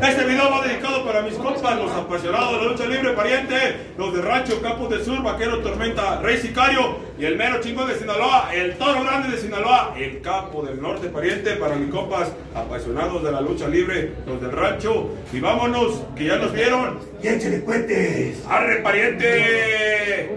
Este video va dedicado para mis compas, los apasionados de la lucha libre, pariente, los de Rancho, Campos del Sur, Vaquero Tormenta, Rey Sicario y el mero chingón de Sinaloa, el toro grande de Sinaloa, el capo del norte, pariente, para mis compas apasionados de la lucha libre, los del rancho. Y vámonos, que ya nos vieron. Y échale puentes. ¡Arre, pariente!